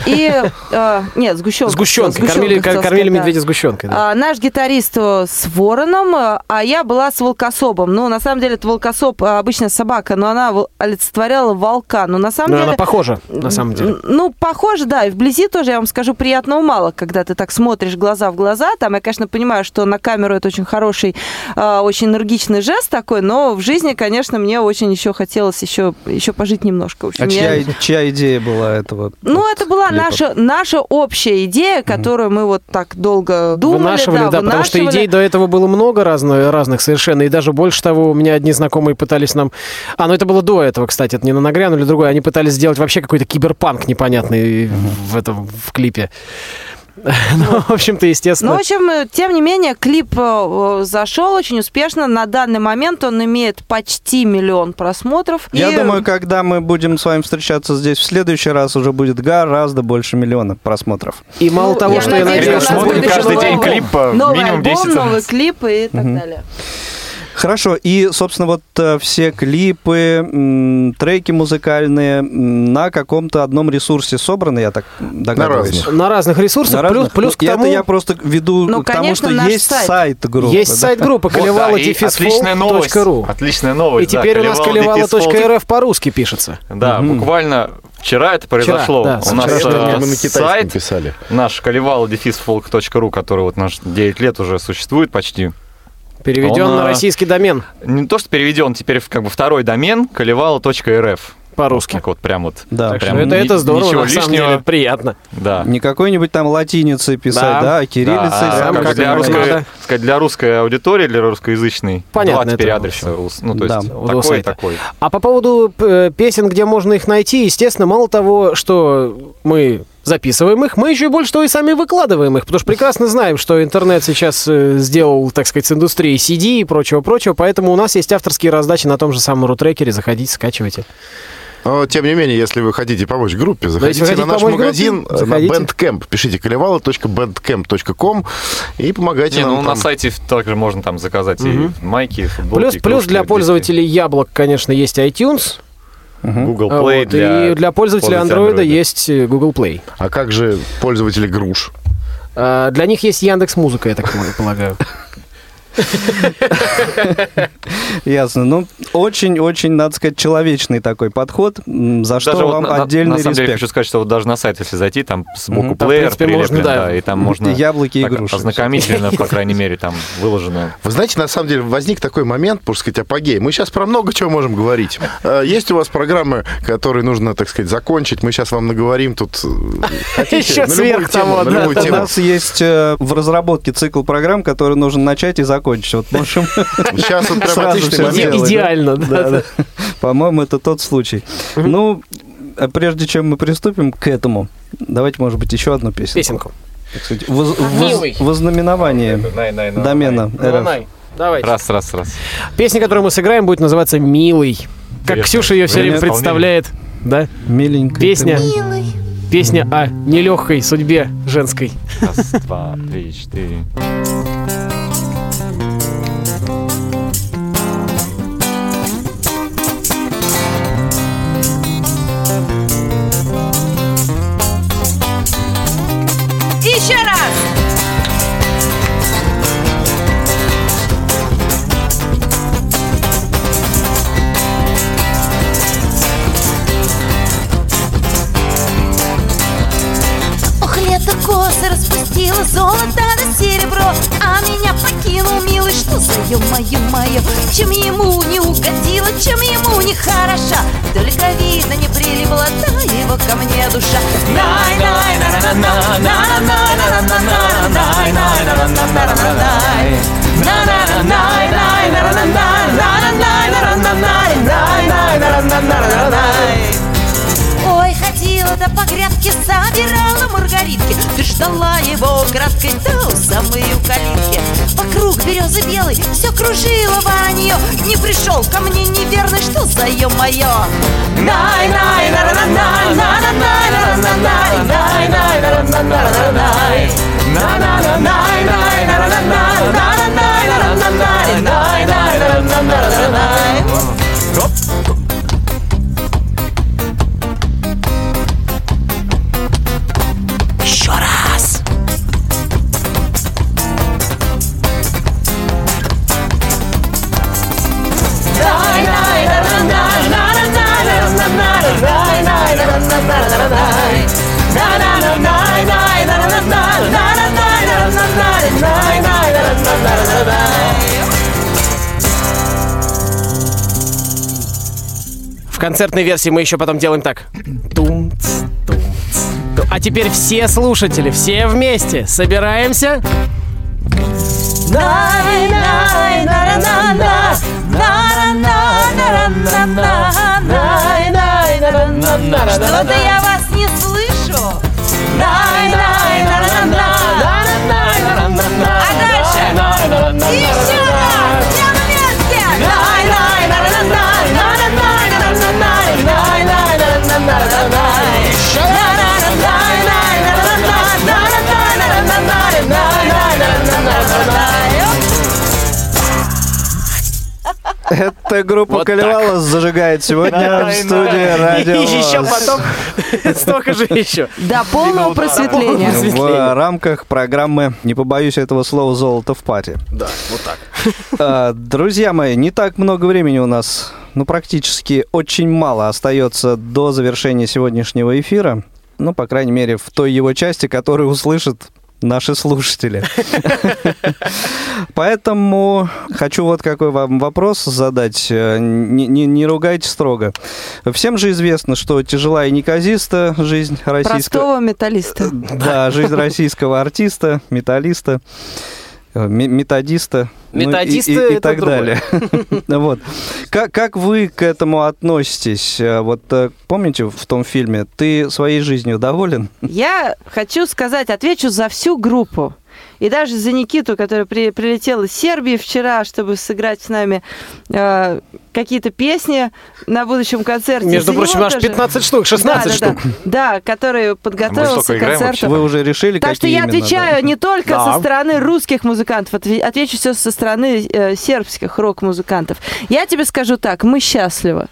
И, э, нет, сгущенкой. Сгущенкой. Сгущенкой, Кормили, кормили да. медведя сгущенкой. да. А, наш гитарист э, с вороном, э, а я была с волкособом. Ну, на самом деле, это волкособ, э, обычная собака, но она олицетворяла волка. Но на самом Но деле... она похожа, на самом деле. Ну, похоже, да. И вблизи тоже, я вам скажу, приятного мало, когда ты так смотришь глаза в глаза. Там я, конечно, понимаю, что на камеру это очень хороший, очень энергичный жест такой, но в жизни, конечно, мне очень еще хотелось еще, еще пожить немножко. В общем, А я- чья, чья идея была этого? Ну, вот это была клипа? наша, наша общая идея, которую мы вот так долго думали. вынашивали, да, потому что вынашивали. идей до этого было много разных, разных совершенно, и даже больше того, у меня одни знакомые пытались нам... А, ну это было до этого, кстати, это не на нагрянули, другое, они пытались сделать вообще какой-то киберпанк непонятный в этом, в клипе. Ну, в общем-то, Ну, естественно. в общем, э, тем не менее, клип э, э, зашел очень успешно. На данный момент он имеет почти миллион просмотров. Я И- думаю, когда мы будем с вами встречаться здесь в следующий раз, уже будет гораздо больше миллиона просмотров. И мало ну, того, я что я надеюсь, надеюсь, у нас что каждый еще день новый клип новый минимум альбом, 10 раз. новые клипы и так далее. Хорошо, и, собственно, вот э, все клипы, треки музыкальные на каком-то одном ресурсе собраны, я так догадываюсь. разных. на разных ресурсах, На плюс, разных? плюс Ну, к тому... Это я просто веду Ну, к тому, конечно, что есть сайт. сайт группы. Есть да. сайт группы Вот, да, колевала и отличная новость. ру. Отличная новость. И да, теперь у нас колевала колевала.рф по-русски пишется. Да, буквально вчера это произошло. да, У нас вчерашнего э. Мы на сайт писали. наш колевал-folk.ру, который вот наш 9 лет уже существует почти. Переведен Он, на а, российский домен Не то, что переведен, теперь в как бы второй домен колевала.рф. по-русски. Так вот, прям вот. Да. Так что прям это, это здорово, ничего на самом лишнего. деле, приятно. Да. Не какой-нибудь там латиницей писать, Да. да, а кириллицей. Да, сам как для, русской, сказать, для русской аудитории, для русскоязычной, Понятно, два теперь это адреса. Ну, то Да. есть У такой сайта. такой. А по поводу э, песен, где можно их найти, естественно, мало того, что мы записываем их, мы еще и больше того и сами выкладываем их, потому что прекрасно знаем, что интернет сейчас э, сделал, так сказать, с индустрией CD и прочего-прочего, поэтому у нас есть авторские раздачи на том же самом рутрекере, заходите, скачивайте. Но, тем не менее, если вы хотите помочь группе, заходите хотите на наш группе, магазин э, заходите. на Bandcamp. Пишите колевала.bandcamp.com и помогайте Не, нам ну там. на сайте также можно там заказать Мгм. и майки, и футболки. Плюс, и плюс для пользователей яблок, конечно, есть iTunes, Google а Play вот, для... и для Android Android. есть э, Google Play. А как же пользователи груш? А, Для них есть Яндекс Музыка, я так полагаю. Ясно. Ну, очень-очень, надо сказать, человечный такой подход, за что Даже вот вам на, на- отдельный на самом деле респект. хочу сказать, что вот даже на сайт, если зайти, там сбоку. Там, в плеер принципе, можно, прилеплен, да. да, и там можно Яблоки и груши. ознакомительно, по крайней мере, там выложено. Вы знаете, на самом деле возник такой момент, можно сказать, апогей. Мы сейчас про много чего можем говорить. Э, Есть у вас программы, которые нужно, так сказать, закончить. Мы сейчас вам наговорим тут... э, Еще сверх того, да, У нас есть э, в разработке цикл программ, который нужно начать и закончить покончить. Вот можем Сейчас вот прям Сразу отличный всё момент. сделать. Идеально, да. Да, да. По-моему, это тот случай. Ну, а прежде чем мы приступим к этому, давайте, может быть, еще одну песенку. Песенку. Сказать, воз- воз- Милый. вознаменование домена РФ. Давай. Давайте. Раз, раз, раз. Песня, которую мы сыграем, будет называться «Милый». Как Интересно. Ксюша ее все время представляет. Да? Миленькая. Песня. моя. Песня о нелегкой судьбе женской. Раз, два, три, четыре. Чем ему не угодила, чем ему не хороша Только видно не прилипла та его ко мне душа най най на на на на на на на на на най най на на на на на най на на на най най на на на на на най на на на най най най на на на на най Ой, ходила да по часа Дирала маргаритки Ты ждала его краткой до самой калитки Вокруг березы белой Все кружило ванье Не пришел ко мне неверный Что за ё-моё? най най на на най на на най на на най най най на на на на най на на на най най на на на на най на на на най най на на на на най Оп! концертной версии мы еще потом делаем так. А теперь все слушатели, все вместе собираемся. Что-то я вас не слышу. Эта группа Вот. Колевала зажигает сегодня в студии радио. И еще потом столько же еще. До полного просветления. В рамках программы, не побоюсь этого слова, «Золото в пати». Да, вот так. А, Друзья мои, не так много времени у нас, ну, практически очень мало остается до завершения сегодняшнего эфира. Ну, по крайней мере, в той его части, которую услышат наши слушатели. Поэтому хочу вот какой вам вопрос задать. Э, Не, не- не ругайте строго. Всем же известно, что тяжела и неказиста жизнь российского... Простого металлиста. Да, жизнь российского артиста, металлиста, э, ме- методиста. ну и- Методисты и, и так другое. далее. Вот. Как, как вы к этому относитесь? Э, Вот э, помните в том фильме «Ты своей жизнью доволен?» Я хочу сказать, отвечу за всю группу. И даже за Никиту, который при- прилетел из Сербии вчера, чтобы сыграть с нами э, какие-то песни на будущем концерте. Между За прочим, аж тоже. 15 штук, 16 да, да, штук. Да, да, который подготовился к концерту. Вы уже решили, Так что я именно, отвечаю да? не только Да. со стороны русских музыкантов, отве- отвечу все со стороны э, сербских рок-музыкантов. Я тебе скажу так, мы счастливы.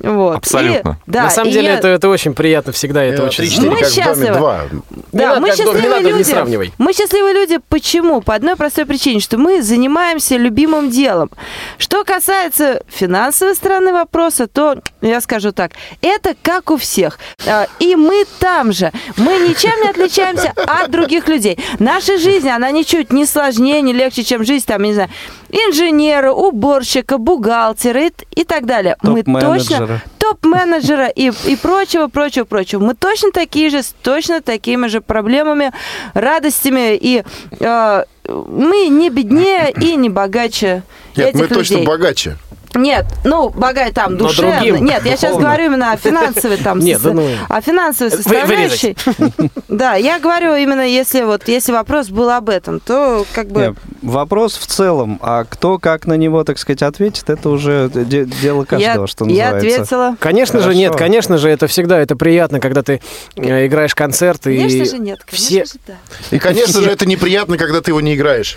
Вот. Абсолютно. И- да, На самом и деле я- это, это очень приятно всегда. Это очень Три-четыре, Мы как в доме счастливы. два. Не Да, надо мы не счастливые надо, не люди. сравнивай. Мы счастливые люди. Почему? По одной простой причине, что мы занимаемся любимым делом. Что касается финансовой стороны вопроса, то я скажу так: это как у всех. А, И мы там же. Мы ничем не отличаемся от других людей. Наша жизнь, она ничуть не сложнее, не легче, чем жизнь там, не знаю, инженера, уборщика, бухгалтера и, и так далее. Мы точно Топ-менеджера. топ-менеджера и, и прочего, прочего, прочего. Мы точно такие же, с точно такими же проблемами, радостями, и э, мы не беднее и не богаче Нет, этих мы точно людей. богаче. Нет, ну, богат там, Но душевно. другим, Нет, я сейчас говорю именно о финансовой там, Нет, да ну. о финансовой Вы- составляющей. Да, я говорю именно, если вот, если вопрос был об этом, то как бы... Не, вопрос в целом, а кто как на него, так сказать, ответит, это уже де- дело каждого, я, что я называется. ответила. Конечно же, нет, конечно же, это всегда это приятно, когда ты э, играешь концерт и Конечно же нет, конечно все. же да. И, конечно же, это неприятно, когда ты его не играешь.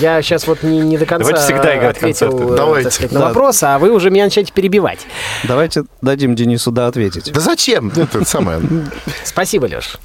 Я сейчас вот не, не до конца Давайте всегда играть ответил концерты. э, Давайте. сказать, на Да. вопрос, а вы уже меня начинаете перебивать. Давайте дадим Денису да ответить. Да зачем? Это самое. Спасибо, Леш.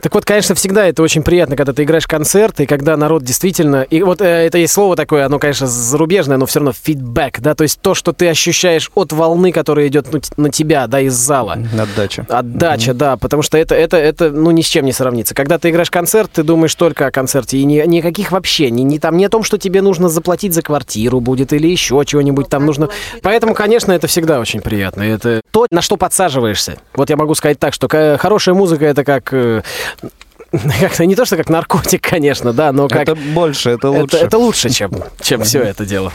Так вот, конечно, всегда это очень приятно, когда ты играешь концерт, и когда народ действительно... И вот э, это есть слово такое, оно, конечно, зарубежное, но все равно фидбэк, да, то есть то, что ты ощущаешь от волны, которая идет ну, на тебя, да, из зала. Отдача. Отдача, да, потому что это, это, это, ну, ни с чем не сравнится. Когда ты играешь концерт, ты думаешь только о концерте, и ни, никаких вообще, ни, ни, там, не о том, что тебе нужно заплатить за квартиру будет, или еще чего-нибудь там нужно. Поэтому, конечно, это всегда очень приятно. И Это то, на что подсаживаешься. Вот я могу сказать так, что ка- хорошая музыка это как... как-то не то, что как наркотик, конечно, да, но как... Это больше, это это- лучше. это лучше, чем, чем все это дело.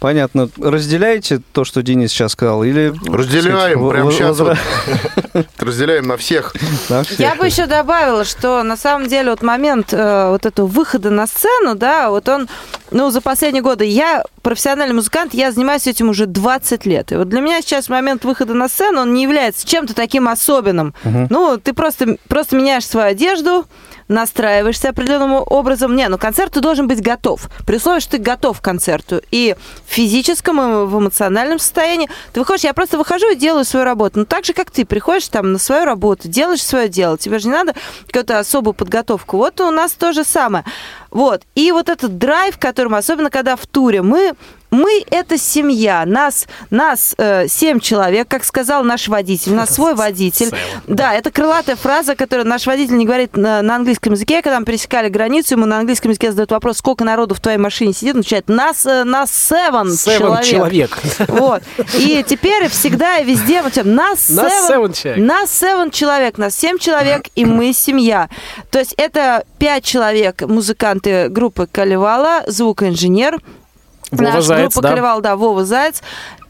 Понятно. Разделяете то, что Денис сейчас сказал, или... Разделяем, сказать, прямо сейчас возра- Разделяем на всех. на всех? Я бы еще добавила, что на самом деле вот момент э, вот этого выхода на сцену, да, вот он, ну, за последние годы, я профессиональный музыкант, я занимаюсь этим уже 20 лет. И вот для меня сейчас момент выхода на сцену, он не является чем-то таким особенным. Ну, ты просто, просто меняешь свою одежду, настраиваешься определенным образом. Не, ну концерт ты должен быть готов. При условии, что ты готов к концерту. И в физическом, и в эмоциональном состоянии. Ты выходишь, я просто выхожу и делаю свою работу. Ну, так же, как ты приходишь там на свою работу, делаешь свое дело. Тебе же не надо какую-то особую подготовку. Вот у нас то же самое. Вот. И вот этот драйв, которым, особенно когда в туре, мы мы это семья, нас, нас э, семь человек, как сказал наш водитель, у нас свой водитель. Да, это крылатая фраза, которую наш водитель не говорит на, на английском языке. Когда мы пересекали границу, ему на английском языке задают вопрос, сколько народу в твоей машине сидит, он отвечает, нас, э, нас seven, Seven человек. Вот. И теперь всегда и везде вот тем, нас Нас seven, seven человек. нас seven человек, нас семь человек, и мы семья. То есть это пять человек, музыканты группы Калевала, звукоинженер, Вова Наш Заяц, группа да. Да, Вова Заяц.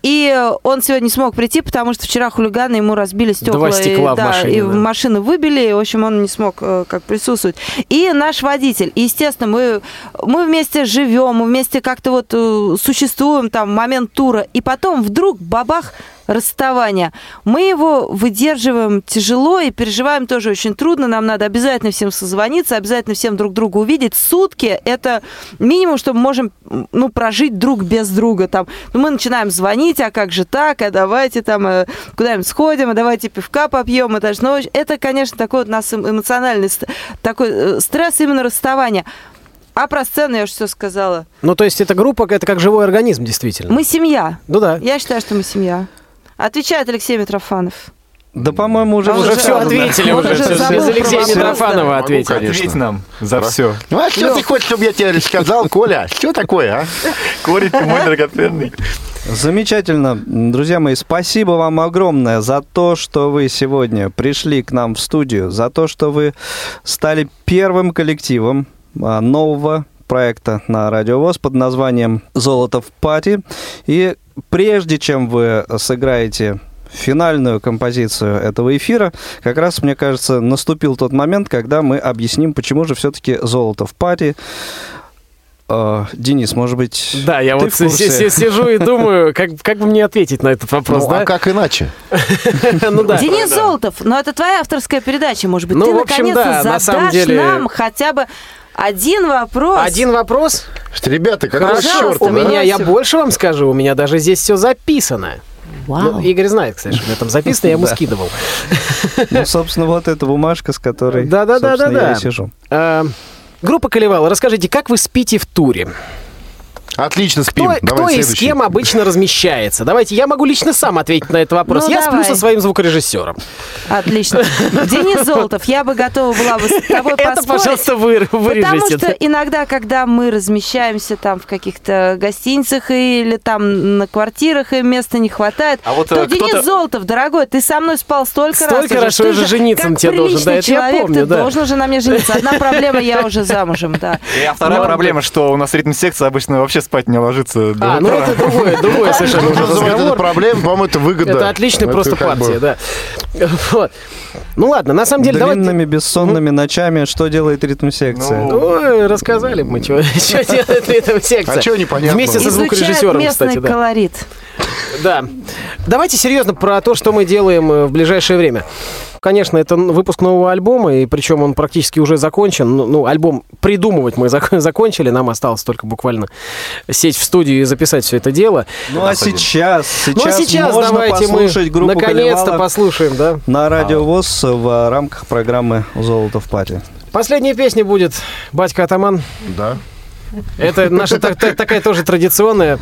И он сегодня не смог прийти, потому что вчера хулиганы ему разбили стекла. Два стекла и, в да, машине, и да. машину выбили, и, в общем, он не смог э, как присутствовать. И наш водитель. И, естественно, мы, мы вместе живем, мы вместе как-то вот э, существуем там момент тура. И потом вдруг бабах расставания. Мы его выдерживаем тяжело и переживаем тоже очень трудно. Нам надо обязательно всем созвониться, обязательно всем друг друга увидеть. Сутки – это минимум, что мы можем ну, прожить друг без друга. Там. Ну, мы начинаем звонить, а как же так, а давайте там э, куда-нибудь сходим, а давайте пивка попьем. Это, ж- ну, это, конечно, такой вот у нас эм- эмоциональный такой э, стресс именно расставания. А про сцену я уже все сказала. Ну, то есть эта группа, это как живой организм, действительно. Мы семья. Ну да. Я считаю, что мы семья. Отвечает Алексей Митрофанов. Да, по-моему, уже, А Уже уже все ответили, уже все. Без Алексея Митрофанова да. ответил. Могу, Ответь нам за все. Ну, а что ты хочешь, чтобы я тебе рассказал, Коля? Что такое, а? Корень ты мой драгоценный. Замечательно. Друзья мои, спасибо вам огромное за то, что вы сегодня пришли к нам в студию, за то, что вы стали первым коллективом а, нового проекта на Радио ВОЗ под названием «Золото в пати». И прежде чем вы сыграете финальную композицию этого эфира, как раз, мне кажется, наступил тот момент, когда мы объясним, почему же все-таки «Золото в пати». Э, Денис, может быть, Да, я ты вот сижу и думаю, как, как бы мне ответить на этот вопрос, Ну, да? а как иначе? Ну да. Денис Золотов, но это твоя авторская передача, может быть. Ну, ты в общем, наконец-то да, на задашь самом деле- нам хотя бы один вопрос. Один вопрос. Ребята, какого Пожалуйста, черта? У да? меня, я больше вам скажу, у меня даже здесь все записано. Вау. Ну, Игорь знает, кстати, что у меня там записано, я ему скидывал. Ну, собственно, вот эта бумажка, с которой, Да-да-да-да-да. собственно, я и сижу. А, Группа Колевала, расскажите, как вы спите в туре? Отлично, спим. Кто, Давай кто и с кем обычно размещается? Давайте, я могу лично сам ответить на этот вопрос. Ну, я сплю давай. со своим звукорежиссером. Отлично. Денис Золотов, я бы готова была бы с тобой Это, поспорить. пожалуйста, вы, Потому вырежете. что иногда, когда мы размещаемся там в каких-то гостиницах или там на квартирах, и места не хватает, А вот, то э, Денис Золотов, дорогой, ты со мной спал столько, Столько раз раз, что уже же жениться на тебе должен. Да, это я человек, помню, ты да. должен уже на мне жениться. Одна проблема, я уже замужем, да. И а вторая проблема, что у нас ритм-секция обычно вообще спать не ложится. до А, ну это другое, другое совершенно уже называет это разговор. проблемой, по-моему, это выгода. Это отличная просто партия, да. Вот. Ну ладно, на самом деле, давайте... Длинными бессонными ночами что делает ритм-секция? Ну, Ой, рассказали бы мы, что делает эта секция. А чё непонятно? Вместе со звукорежиссером, кстати, да. колорит. Да. Давайте серьезно про то, что мы делаем э, в ближайшее время. Конечно, это выпуск нового альбома, и причем он практически уже закончен. Ну, ну, альбом придумывать мы зак- закончили, нам осталось только буквально сесть в студию и записать все это дело. Ну а сейчас, сейчас, ну а сейчас можно давайте мы послушать группу наконец-то послушаем, да? на радио ВОЗ в рамках программы «Золото в пати». Последняя песня будет «Батька Атаман». Да. Это наша та- та- такая тоже традиционная.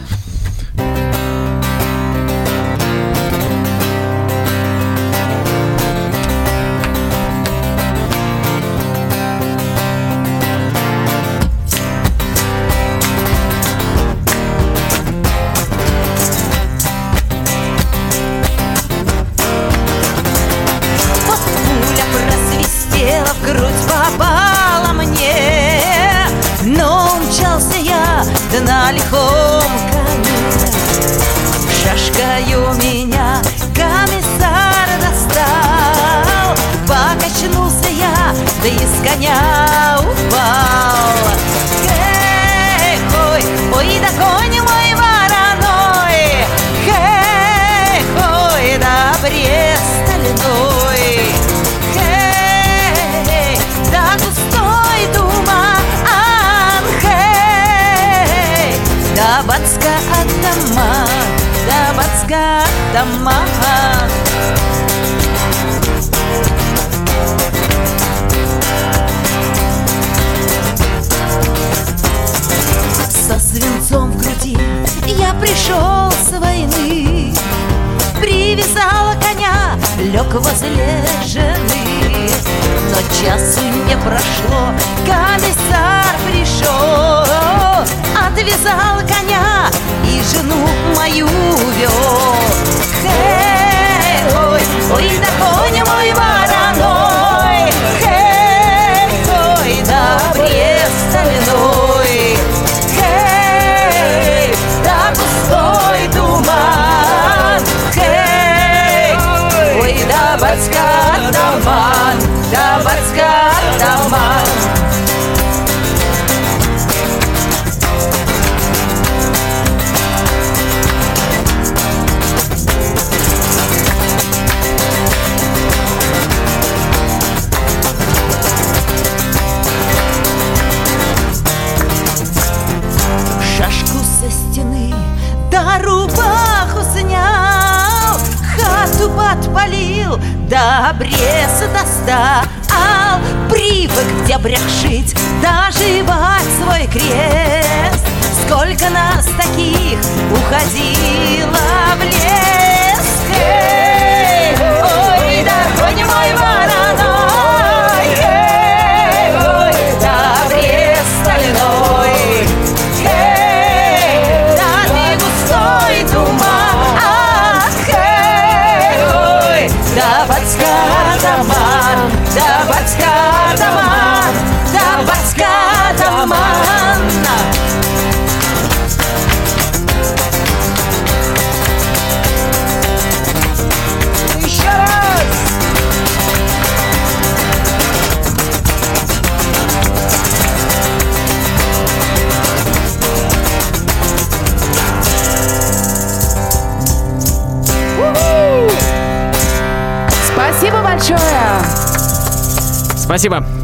Спасибо.